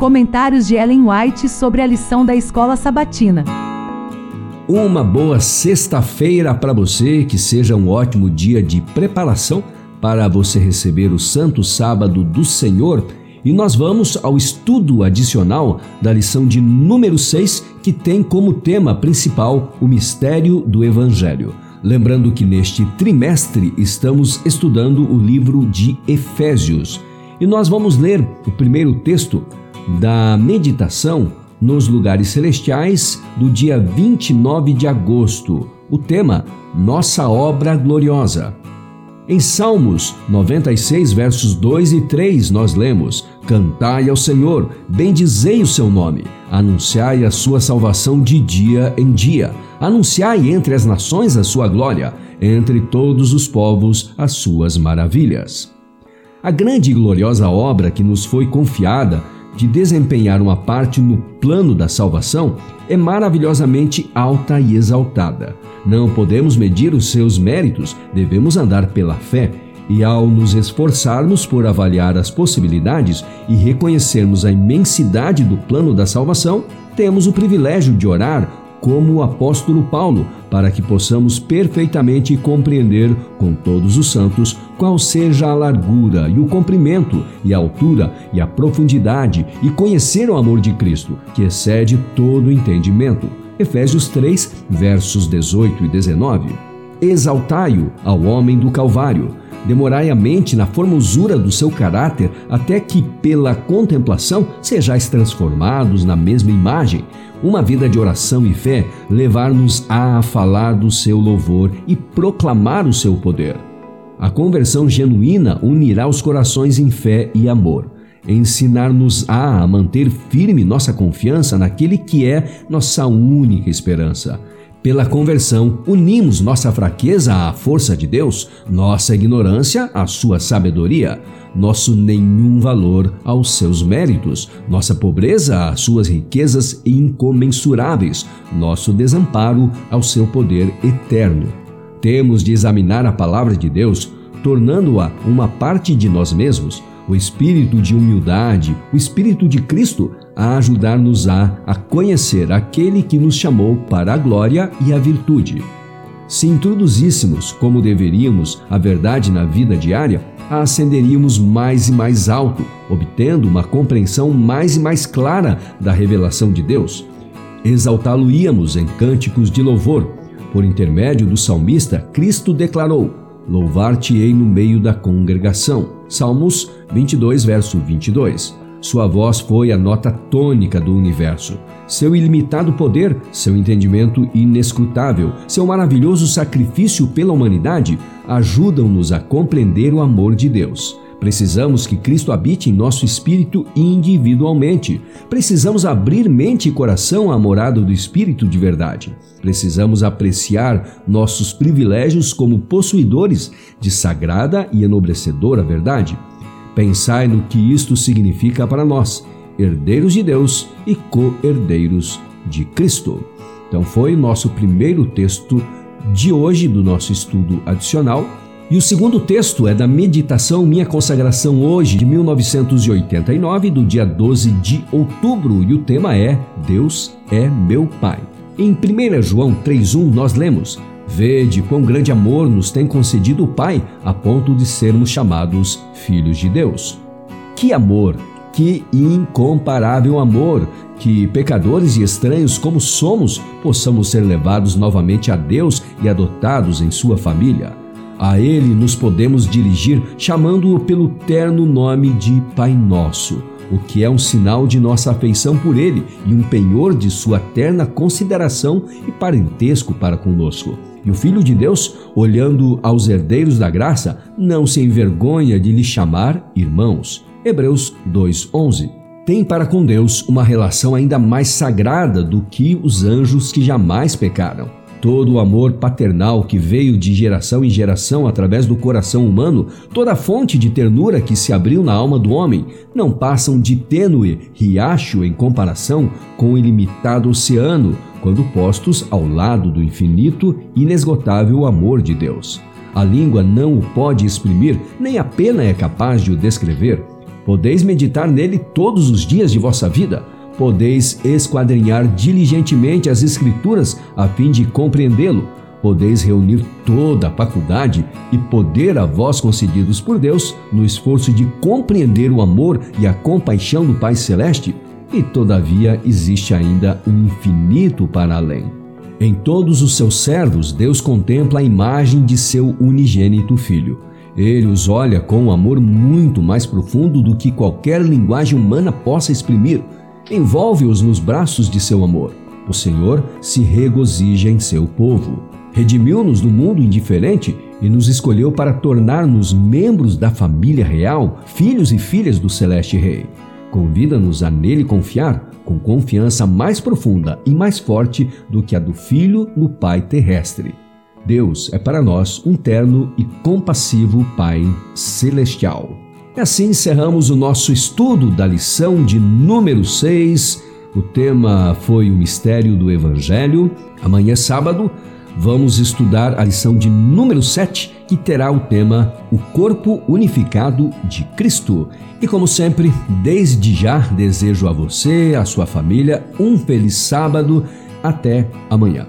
Comentários de Ellen White sobre a lição da escola sabatina. Uma boa sexta-feira para você, que seja um ótimo dia de preparação para você receber o Santo Sábado do Senhor. E nós vamos ao estudo adicional da lição de número 6, que tem como tema principal o mistério do Evangelho. Lembrando que neste trimestre estamos estudando o livro de Efésios. E nós vamos ler o primeiro texto da meditação nos lugares celestiais do dia 29 de agosto. O tema: Nossa obra gloriosa. Em Salmos 96, versos 2 e 3, nós lemos: Cantai ao Senhor, bendizei o seu nome, anunciai a sua salvação de dia em dia, anunciai entre as nações a sua glória, entre todos os povos as suas maravilhas. A grande e gloriosa obra que nos foi confiada de desempenhar uma parte no plano da salvação é maravilhosamente alta e exaltada. Não podemos medir os seus méritos, devemos andar pela fé. E ao nos esforçarmos por avaliar as possibilidades e reconhecermos a imensidade do plano da salvação, temos o privilégio de orar como o apóstolo Paulo, para que possamos perfeitamente compreender com todos os santos qual seja a largura e o comprimento e a altura e a profundidade e conhecer o amor de Cristo, que excede todo entendimento. Efésios 3, versos 18 e 19. Exaltai-o ao homem do Calvário Demorai a mente na formosura do seu caráter, até que, pela contemplação, sejais transformados na mesma imagem. Uma vida de oração e fé levar-nos a falar do seu louvor e proclamar o seu poder. A conversão genuína unirá os corações em fé e amor. Ensinar-nos-á a manter firme nossa confiança naquele que é nossa única esperança. Pela conversão, unimos nossa fraqueza à força de Deus, nossa ignorância à sua sabedoria, nosso nenhum valor aos seus méritos, nossa pobreza às suas riquezas incomensuráveis, nosso desamparo ao seu poder eterno. Temos de examinar a palavra de Deus, tornando-a uma parte de nós mesmos, o espírito de humildade, o espírito de Cristo, a ajudar-nos a, a conhecer aquele que nos chamou para a glória e a virtude. Se introduzíssemos, como deveríamos, a verdade na vida diária, a ascenderíamos mais e mais alto, obtendo uma compreensão mais e mais clara da revelação de Deus. Exaltá-lo-íamos em cânticos de louvor. Por intermédio do salmista, Cristo declarou: Louvar-te-ei no meio da congregação. Salmos 22, verso 22. Sua voz foi a nota tônica do universo. Seu ilimitado poder, seu entendimento inescrutável, seu maravilhoso sacrifício pela humanidade ajudam-nos a compreender o amor de Deus. Precisamos que Cristo habite em nosso espírito individualmente. Precisamos abrir mente e coração à morada do Espírito de verdade. Precisamos apreciar nossos privilégios como possuidores de sagrada e enobrecedora verdade. Pensai no que isto significa para nós, herdeiros de Deus e co-herdeiros de Cristo. Então, foi nosso primeiro texto de hoje do nosso estudo adicional e o segundo texto é da meditação Minha Consagração Hoje, de 1989, do dia 12 de outubro, e o tema é Deus é meu Pai. Em 1 João 3,1 nós lemos: Vede quão grande amor nos tem concedido o Pai, a ponto de sermos chamados filhos de Deus. Que amor! Que incomparável amor! Que pecadores e estranhos como somos, possamos ser levados novamente a Deus e adotados em sua família. A Ele nos podemos dirigir chamando-o pelo terno nome de Pai Nosso, o que é um sinal de nossa afeição por Ele e um penhor de sua terna consideração e parentesco para conosco. E o Filho de Deus, olhando aos herdeiros da graça, não se envergonha de lhe chamar irmãos. Hebreus 2:11 tem para com Deus uma relação ainda mais sagrada do que os anjos que jamais pecaram. Todo o amor paternal que veio de geração em geração através do coração humano, toda a fonte de ternura que se abriu na alma do homem, não passam de tênue riacho em comparação com o ilimitado oceano, quando postos ao lado do infinito inesgotável amor de Deus. A língua não o pode exprimir, nem a pena é capaz de o descrever. Podeis meditar nele todos os dias de vossa vida. Podeis esquadrinhar diligentemente as Escrituras a fim de compreendê-lo. Podeis reunir toda a faculdade e poder a vós concedidos por Deus no esforço de compreender o amor e a compaixão do Pai Celeste. E todavia existe ainda um infinito para além. Em todos os seus servos, Deus contempla a imagem de seu unigênito Filho. Ele os olha com um amor muito mais profundo do que qualquer linguagem humana possa exprimir. Envolve-os nos braços de seu amor. O Senhor se regozija em seu povo. Redimiu-nos do mundo indiferente e nos escolheu para tornar-nos membros da família real, filhos e filhas do Celeste Rei. Convida-nos a nele confiar com confiança mais profunda e mais forte do que a do Filho no Pai terrestre. Deus é para nós um terno e compassivo Pai celestial. E assim encerramos o nosso estudo da lição de número 6. O tema foi o mistério do Evangelho. Amanhã, sábado, vamos estudar a lição de número 7, que terá o tema O Corpo Unificado de Cristo. E como sempre, desde já desejo a você, a sua família, um feliz sábado. Até amanhã.